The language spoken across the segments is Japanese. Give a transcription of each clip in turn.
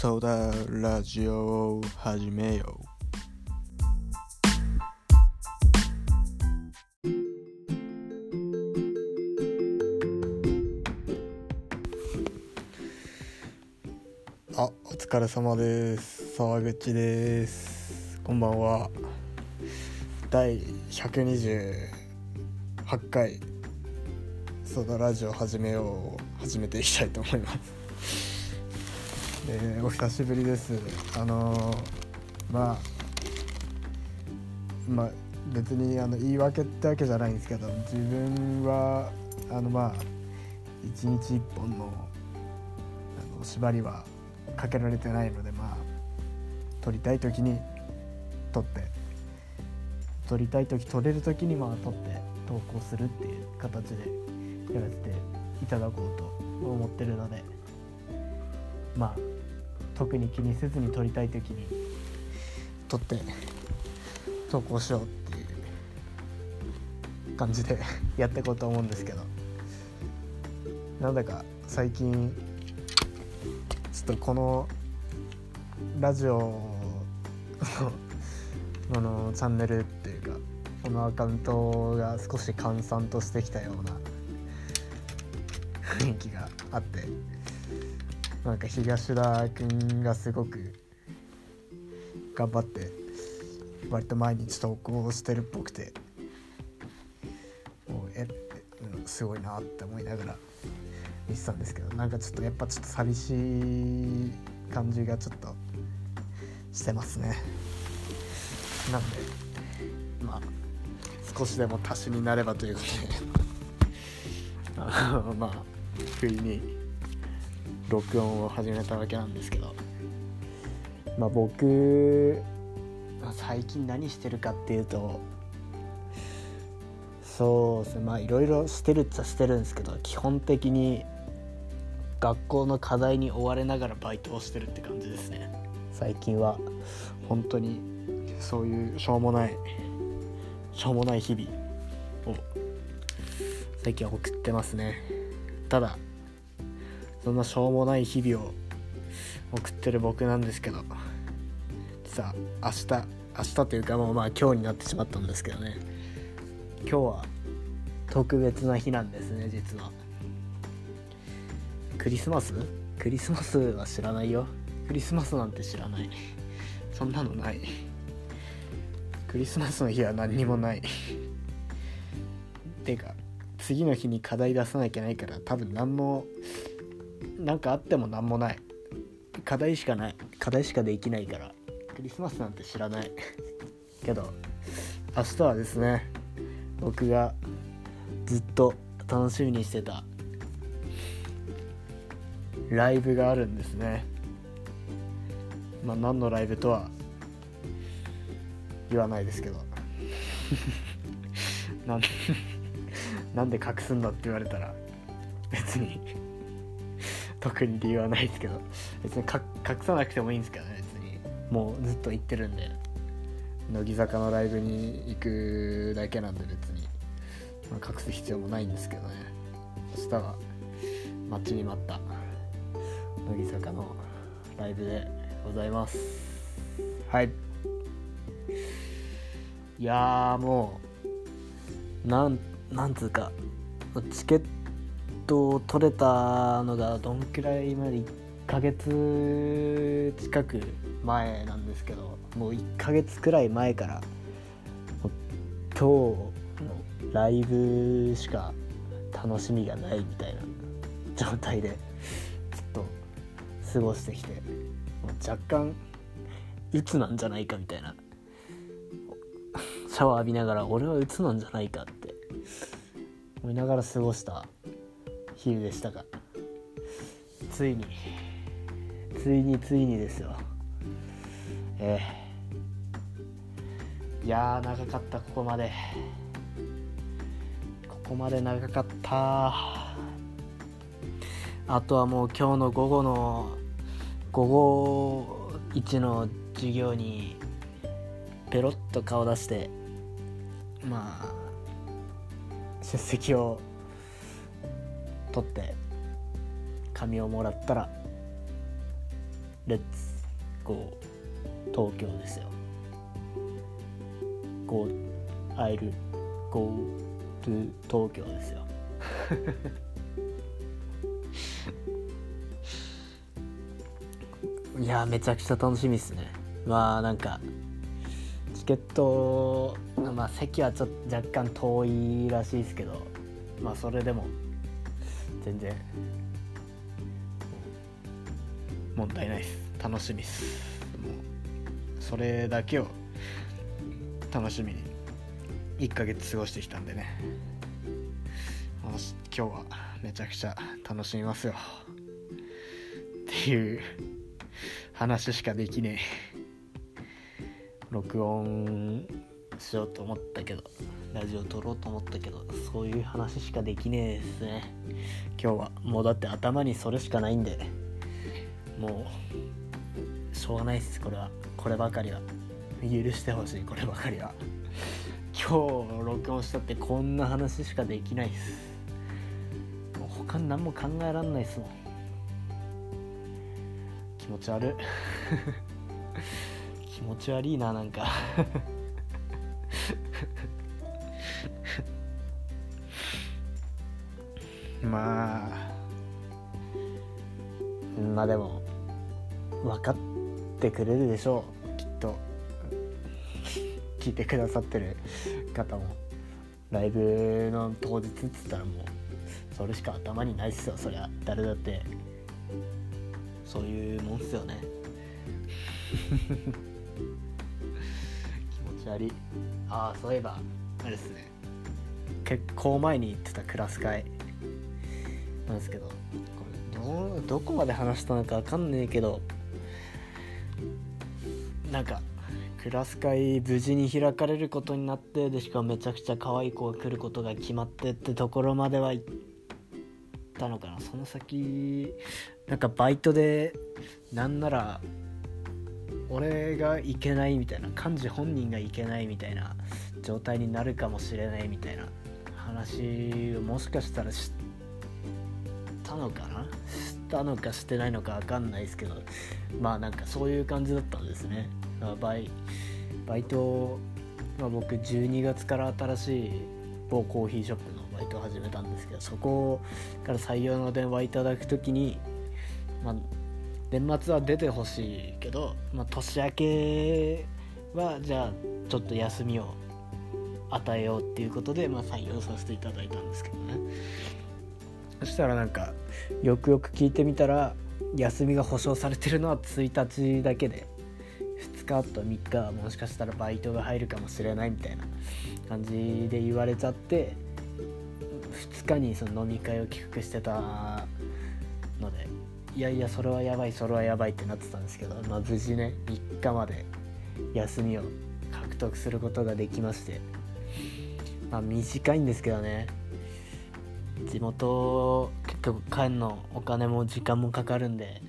ソーダラジオを始めよう。あ、お疲れ様です。沢口です。こんばんは。第128回。ソーダラジオ始めよう。始めていきたいと思います。えーお久しぶりです。あのーまあまあ別にあの言い訳ってわけじゃないんですけど自分はあのまあ一日一本のあの縛りはかけられてないのでまあ撮りたい時に撮って撮りたい時撮れる時にまあ撮って投稿するっていう形でやらせていただこうと思ってるのでまあ特に気にせずに撮りたい時に。撮って投稿しようっていう感じで やっていこうと思うんですけど。なんだか最近ちょっとこのラジオの あのチャンネルっていうかこのアカウントが少し閑散としてきたような 雰囲気があって。なんか東田くんがすごく頑張って割と毎日投稿してるっぽくてもうえうんすごいなって思いながら見てたんですけどなんかちょっとやっぱちょっと寂しい感じがちょっとしてますね。なんでまあ少しでも足しになればということで まあ不意に録音を始めたわけなんですけど。まあ僕最近何してるかっていうとそうですね。まあいろいろしてるっちゃしてるんですけど基本的に学校の課題に追われながらバイトをしてるって感じですね。最近は本当にそういうしょうもないしょうもない日々を最近は送ってますね。ただそんなしょうもない日々を送ってる僕なんですけど。実は明日明日というかもうまあ今日になってしまったんですけどね。今日は特別な日なんですね実は。クリスマス？クリスマスは知らないよ。クリスマスなんて知らない。そんなのない。クリスマスの日は何にもない。てか次の日に課題出さなきゃないから多分何もなんかあっても何もない。課題しかない。課題しかできないから。クリスマスなんて知らない。けど明日はですね僕がずっと楽しみにしてたライブがあるんですね。まあ何のライブとは言わないですけど。なん なんで隠すんだって言われたら別に特に理由はないですけど別に隠さなくてもいいんですけどね別に。もうずっと行ってるんで。乃木坂のライブに行くだけなんで別に、まあ、隠す必要もないんですけどね。明日は待ちに待った乃木坂のライブでございます。はい。いやもうなんなんつうかチケットを取れたのがどんくらいまで1ヶ月近く前なんですけどもう1ヶ月くらい前から今日のライブしか楽しみがないみたいな状態でずっと過ごしてきて若干鬱なんじゃないかみたいな。シャワー浴びながら俺は鬱なんじゃないかって。思いながら過ごした。日々でしたが。ついに。ついについにですよ。ええ。いやー長かったここまで。ここまで長かった。あとはもう今日の午後の午後1の授業にペロッと顔出してまあ出席を取って紙をもらったらレッツゴー東京ですよ。Go I'll go to 東京ですよ。いやめちゃくちゃ楽しみですね。まあなんかチケットまあ席はちょっと若干遠いらしいですけどまあそれでも全然。問題ないです。楽しみです。もうそれだけを楽しみに1ヶ月過ごしてきたんでね。今日はめちゃくちゃ楽しみますよ。っていう話しかできねえ。録音しようと思ったけど。ラジオ撮ろうと思ったけどそういう話しかできねえですね。今日はもうだって頭にそれしかないんで。もうしょうがないっすこれは。こればかりは。許してほしいこればかりは。今日録音したってこんな話しかできないっす。もう他に何も考えらんないっすもん。気持ち悪い。気持ち悪いななんか。まあまあでも分かってくれるでしょう。きっと。聞いてくださってる方も。ライブの当日っつったらもうそれしか頭にないっすよ。そりゃ誰だって。そういうもんっすよね。気持ち悪い。ああそういえばあれですね。結構前に行ってたクラス会。なんですけど。これどどこまで話したのか分かんねえけど。なんかクラス会無事に開かれることになってでしかもめちゃくちゃ可愛い子が来ることが決まってってところまでは行ったのかな。その先なんかバイトでなんなら俺が行けないみたいな幹事本人が行けないみたいな状態になるかもしれないみたいな話をもしかしたら知ったのかな？したのかしてないのか分かんないですけどまあなんかそういう感じだったんですね。あバイバイト、まあ、僕12月から新しい某コーヒーショップのバイトを始めたんですけどそこから採用の電話いただく時に、まあ、年末は出てほしいけど、まあ、年明けはじゃあちょっと休みを与えようっていうことで、まあ、採用させていただいたんですけどね。そしたらなんかよくよく聞いてみたら休みが保証されてるのは1日だけで2日と3日はもしかしたらバイトが入るかもしれないみたいな感じで言われちゃって2日にその飲み会を企画してたのでいやいやそれはやばいそれはやばいってなってたんですけど、まあ、無事ね3日まで休みを獲得することができましてまあ短いんですけどね地元結局帰るのお金も時間もかかるんで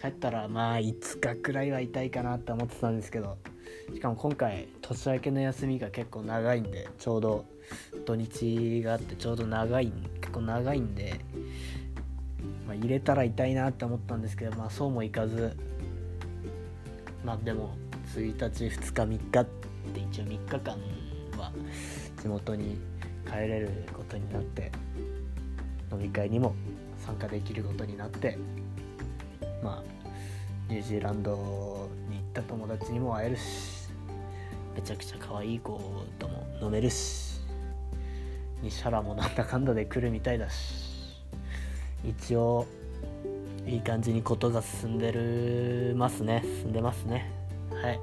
帰ったらまあ5日くらいは痛いかなって思ってたんですけどしかも今回年明けの休みが結構長いんでちょうど土日があってちょうど長い結構長いんで、まあ、入れたら痛いなって思ったんですけどまあそうもいかずまあでも1日2日3日って一応3日間は地元に帰れることになって飲み会にも参加できることになってまあニュージーランドに行った友達にも会えるしめちゃくちゃ可愛い子とも飲めるし西原もなんだかんだで来るみたいだし一応いい感じにことが進んでるますね。進んでますね。はい。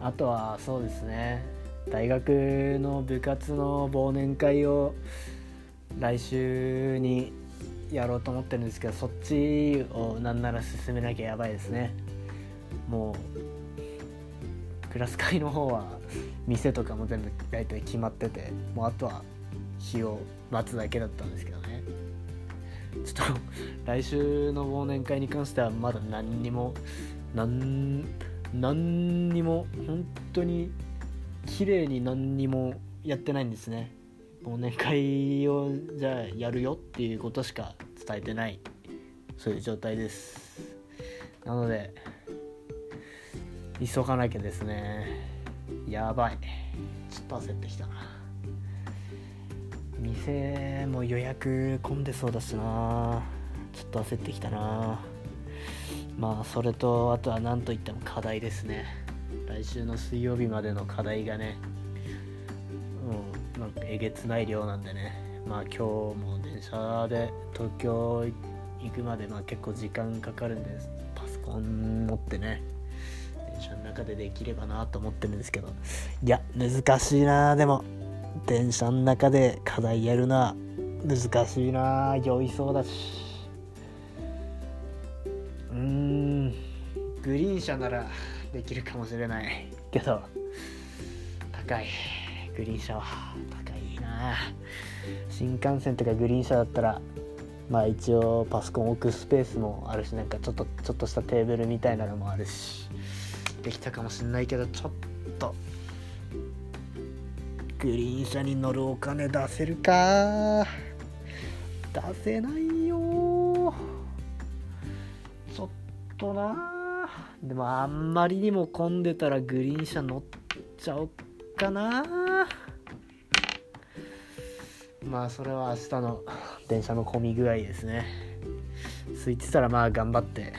あとはそうですね。大学の部活の忘年会を来週にやろうと思ってるんですけどそっちをなんなら進めなきゃやばいですね。もうクラス会の方は店とかも全部大体決まっててもうあとは日を待つだけだったんですけどね。ちょっと来週の忘年会に関してはまだ何にも何何にも本当に綺麗に何にもやってないんですね。忘年会をじゃあやるよっていうことしか伝えてないそういう状態です。なので急がなきゃですね。やばい。ちょっと焦ってきたな。店も予約混んでそうだしな。ちょっと焦ってきたな。まあそれとあとは何といっても課題ですね。来週の水曜日までの課題がね。うん。なんかえげつない量なんでね。まあ今日も電車で東京行くまでまあ結構時間かかるんですパソコン持ってね電車の中でできればなと思ってるんですけど。いや難しいなでも。電車の中で課題やるな難しいな酔いそうだし。うーん。グリーン車ならできるかもしれないけど。高い。グリーン車は高いな。新幹線とかグリーン車だったらまあ一応パソコン置くスペースもあるしなんかちょっとちょっとしたテーブルみたいなのもあるしできたかもしれないけどちょっと。グリーン車に乗るお金出せるか。出せないよ。ちょっとな。でもあんまりにも混んでたらグリーン車乗っちゃおっかな。まあそれは明日の電車の混み具合ですね。空いてたらまあ頑張って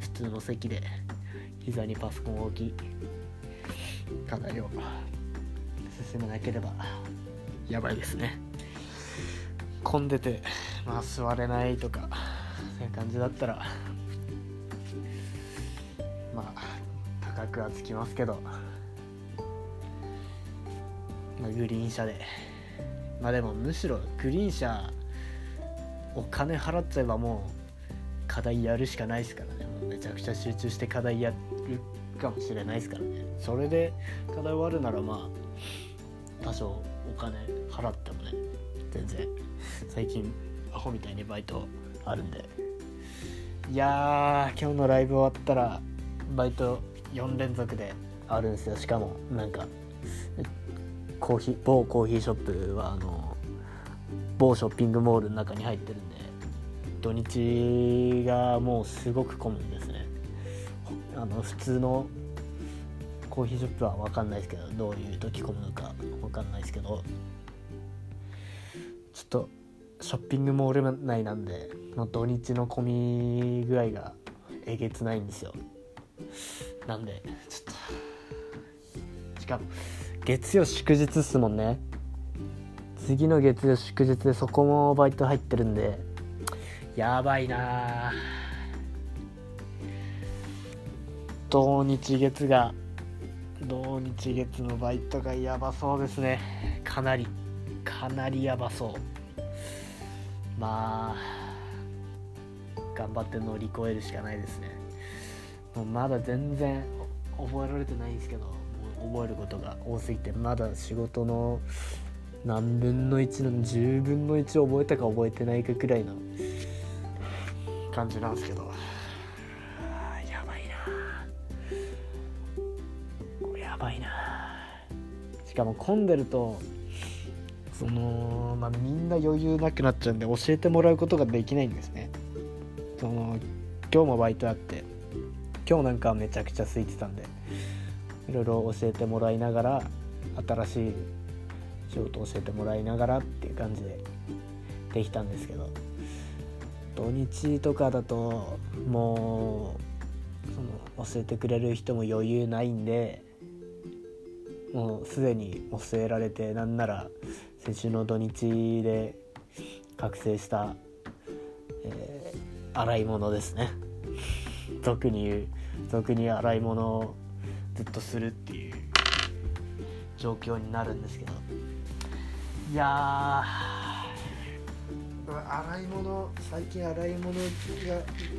普通の席で膝にパソコンを置き課題を進めなければやばいですね。混んでてまあ座れないとかそういう感じだったらまあ高くはつきますけど、まあ、グリーン車で。まあでもむしろグリーン車お金払っちゃえばもう課題やるしかないですからね。もうめちゃくちゃ集中して課題やるかもしれないですからね。それで課題終わるならまあ多少お金払ってもね。全然。最近アホみたいにバイトあるんで。いやー今日のライブ終わったらバイト4連続であるんですよ。しかもなんかコーヒー某コーヒーショップはあの某ショッピングモールの中に入ってるんで土日がもうすごく混むんですね。あの普通のコーヒーショップは分かんないですけどどういう時混むのか分かんないですけどちょっとショッピングモール内なんでの土日の混み具合がえげつないんですよ。なんでちょっとしかも月曜祝日っすもんね。次の月曜祝日でそこもバイト入ってるんで。やばいな。土日月が土日月のバイトがやばそうですね。かなりかなりやばそう。まあ頑張って乗り越えるしかないですね。もうまだ全然覚えられてないんですけど。覚えることが多すぎてまだ仕事の何分の1の10分の1覚えたか覚えてないかくらいの感じなんですけど。やばいな。やばいな。しかも混んでるとそのまあみんな余裕なくなっちゃうんで教えてもらうことができないんですね。その今日もバイトあって今日なんかめちゃくちゃ空いてたんでいろいろ教えてもらいながら新しい仕事を教えてもらいながらっていう感じでできたんですけど土日とかだともうその教えてくれる人も余裕ないんでもうすでに教えられてなんなら先週の土日で覚醒した、えー、洗い物ですね。俗に言う俗に洗い物ずっとするっていう状況になるんですけど。いや洗い物最近洗い物が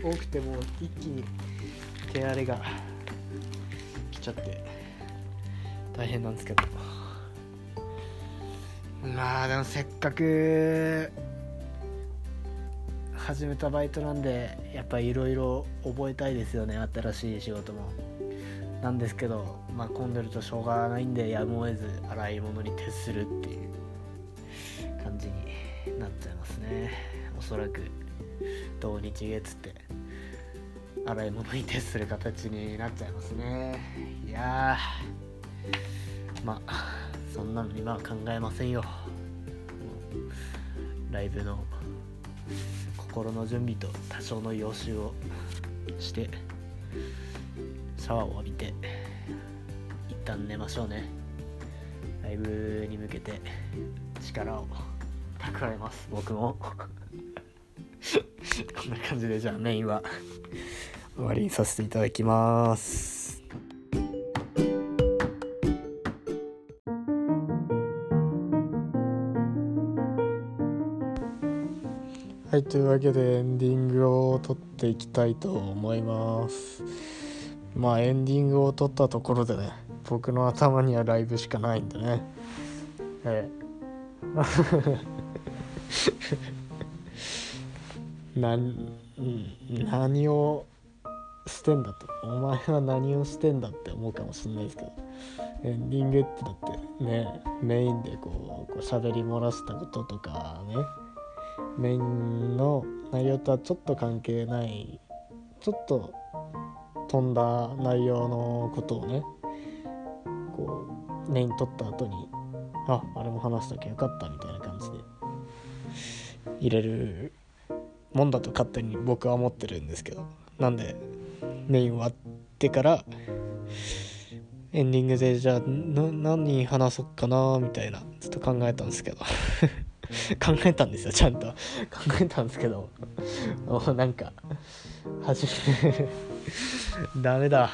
多くてもう一気に手荒れが来ちゃって大変なんですけど。まあでもせっかく始めたバイトなんでやっぱいろいろ覚えたいですよね新しい仕事も。なんですけどまあ混んでるとしょうがないんでやむを得ず洗い物に徹するっていう感じになっちゃいますね。おそらく土日月って洗い物に徹する形になっちゃいますね。いやまあそんなの今は考えませんよ。ライブの心の準備と多少の予習をしてシャワーを浴びて一旦寝ましょうね。ライブに向けて力を蓄えます。僕も。こんな感じでじゃあメインは終わりにさせていただきます。はいというわけでエンディングを撮っていきたいと思います。まあエンディングを撮ったところでね僕の頭にはライブしかないんでね。ええ。な何をしてんだと。お前は何をしてんだって思うかもしんないですけど。エンディングってだってねメインでこうこう喋り漏らしたこととかね。メインの内容とはちょっと関係ないちょっと飛んだ内容のことをねこうメイン取った後にああれも話しときゃよかったみたいな感じで入れるもんだと勝手に僕は思ってるんですけどなんでメイン終わってからエンディングでじゃあ何話そうかなみたいなちょっと考えたんですけど。考えたんですよちゃんと。考えたんですけど。なんか初めダメだ。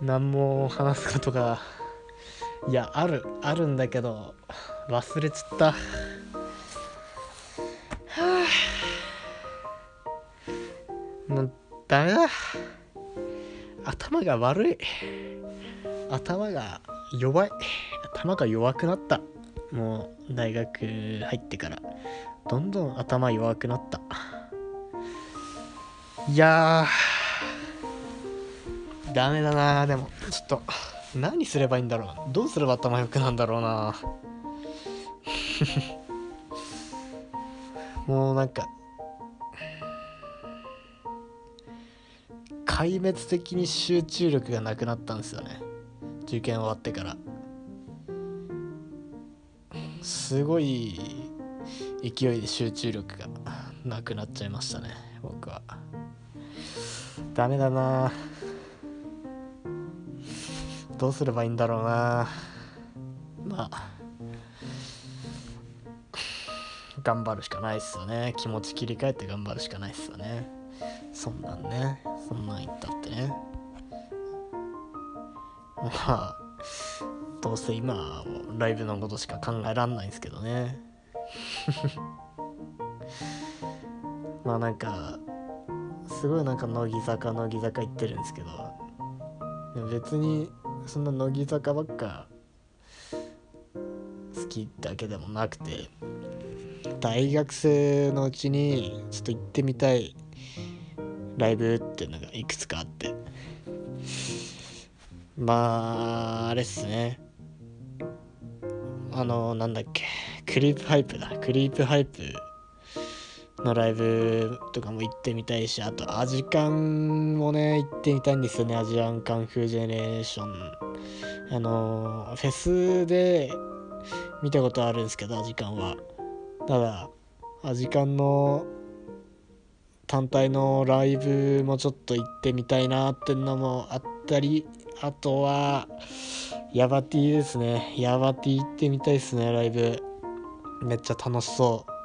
何も話すことがいやあるあるんだけど忘れちゃった。は あもうダメだ。頭が悪い。頭が弱い。頭が弱くなった。もう大学入ってから。どんどん頭弱くなった。いやダメだなでも。ちょっと何すればいいんだろう。どうすれば頭良くなんだろうな。もうなんか壊滅的に集中力がなくなったんですよね。受験終わってから。すごい勢いで集中力がなくなっちゃいましたね僕は。ダメだな。どうすればいいんだろうな。まあ頑張るしかないっすよね。気持ち切り替えて頑張るしかないっすよね。そんなんね。そんなん言ったってね。まあどうせ今はライブのことしか考えらんないんすけどね。まあなんかすごいなんか乃木坂乃木坂行ってるんですけど別にそんな乃木坂ばっか好きだけでもなくて大学生のうちにちょっと行ってみたいライブっていうのがいくつかあってまああれっすね。あのなんだっけ。クリープハイプだ。クリープハイプのライブとかも行ってみたいしあとアジカンもね行ってみたいんですよね。アジアンカンフージェネレーション。あのフェスで見たことあるんですけどアジカンは。ただアジカンの単体のライブもちょっと行ってみたいなっていうのもあったりあとはヤバティですね。ヤバティ行ってみたいですねライブ。めっちゃ楽しそう。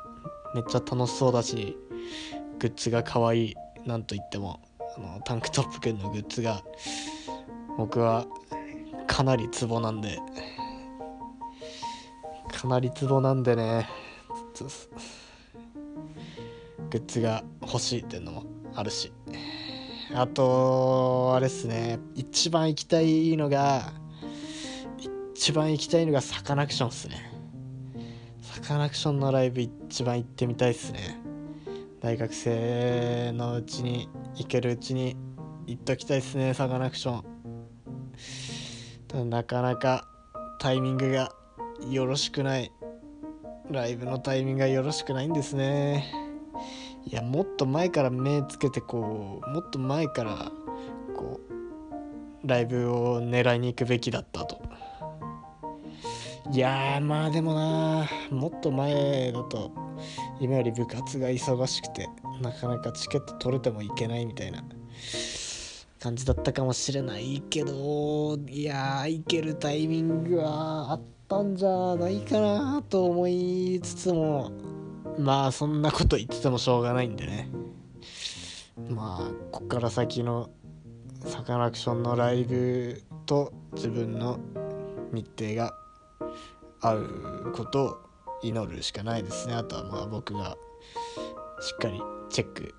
めっちゃ楽しそうだしグッズが可愛いなんといってもあのタンクトップくんのグッズが僕はかなりツボなんでかなりツボなんでねグッズが欲しいっていうのもあるし。あとあれっすね一番行きたいのが一番行きたいのがサカナクションっすね。カナクションのライブ一番行ってみたいっすね。大学生のうちに行けるうちに行っときたいっすねサカナクション。ただなかなかタイミングがよろしくない。ライブのタイミングがよろしくないんですね。いやもっと前から目つけてこうもっと前からこうライブを狙いに行くべきだったと。いやまあでもなもっと前だと今より部活が忙しくてなかなかチケット取れてもいけないみたいな感じだったかもしれないけどいやー行けるタイミングはあったんじゃないかなと思いつつもまあそんなこと言っててもしょうがないんでね。まあこっから先のサカナクションのライブと自分の日程が合うことを祈るしかないですね。あとはまあ僕がしっかりチェック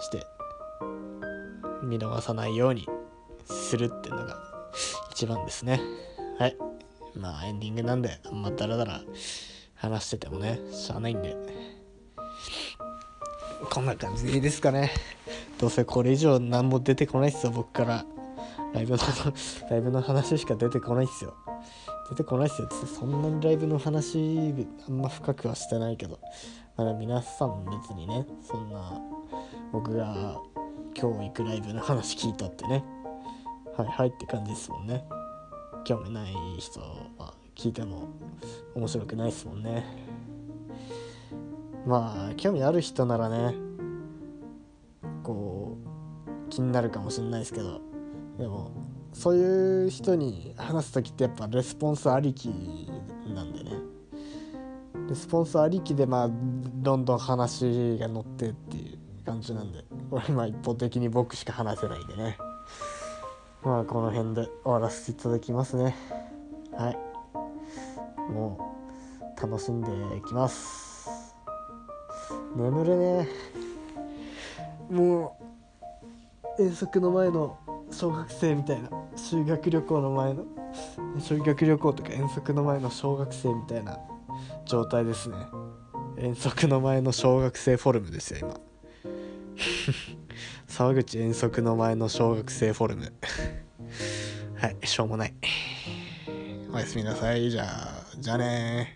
して見逃さないようにするっていうのが一番ですね。はい。まあエンディングなんであんまダラダラ話しててもねしゃあないんで。こんな感じでいいですかね。どうせこれ以上何も出てこないっすよ僕から。ライブの ライブの話しか出てこないっすよ。出てこないっすよ。っそんなにライブの話あんま深くはしてないけど。まだ皆さん別にねそんな僕が今日行くライブの話聞いたってね。はいはいって感じですもんね。興味ない人は聞いても面白くないですもんね。まあ興味ある人ならねこう気になるかもしれないですけど。でもそういう人に話す時ってやっぱレスポンスありきなんでね。レスポンスありきでまあどんどん話が乗ってっていう感じなんで。これ今一方的に僕しか話せないんでね。まあこの辺で終わらせていただきますね。はい。もう楽しんでいきます。眠れね。もう遠足の前の小学生みたいな。修学旅行の前の修学旅行とか遠足の前の小学生みたいな状態ですね。遠足の前の小学生フォルムですよ今。沢口遠足の前の小学生フォルム。はいしょうもない。おやすみなさい。じゃあじゃあね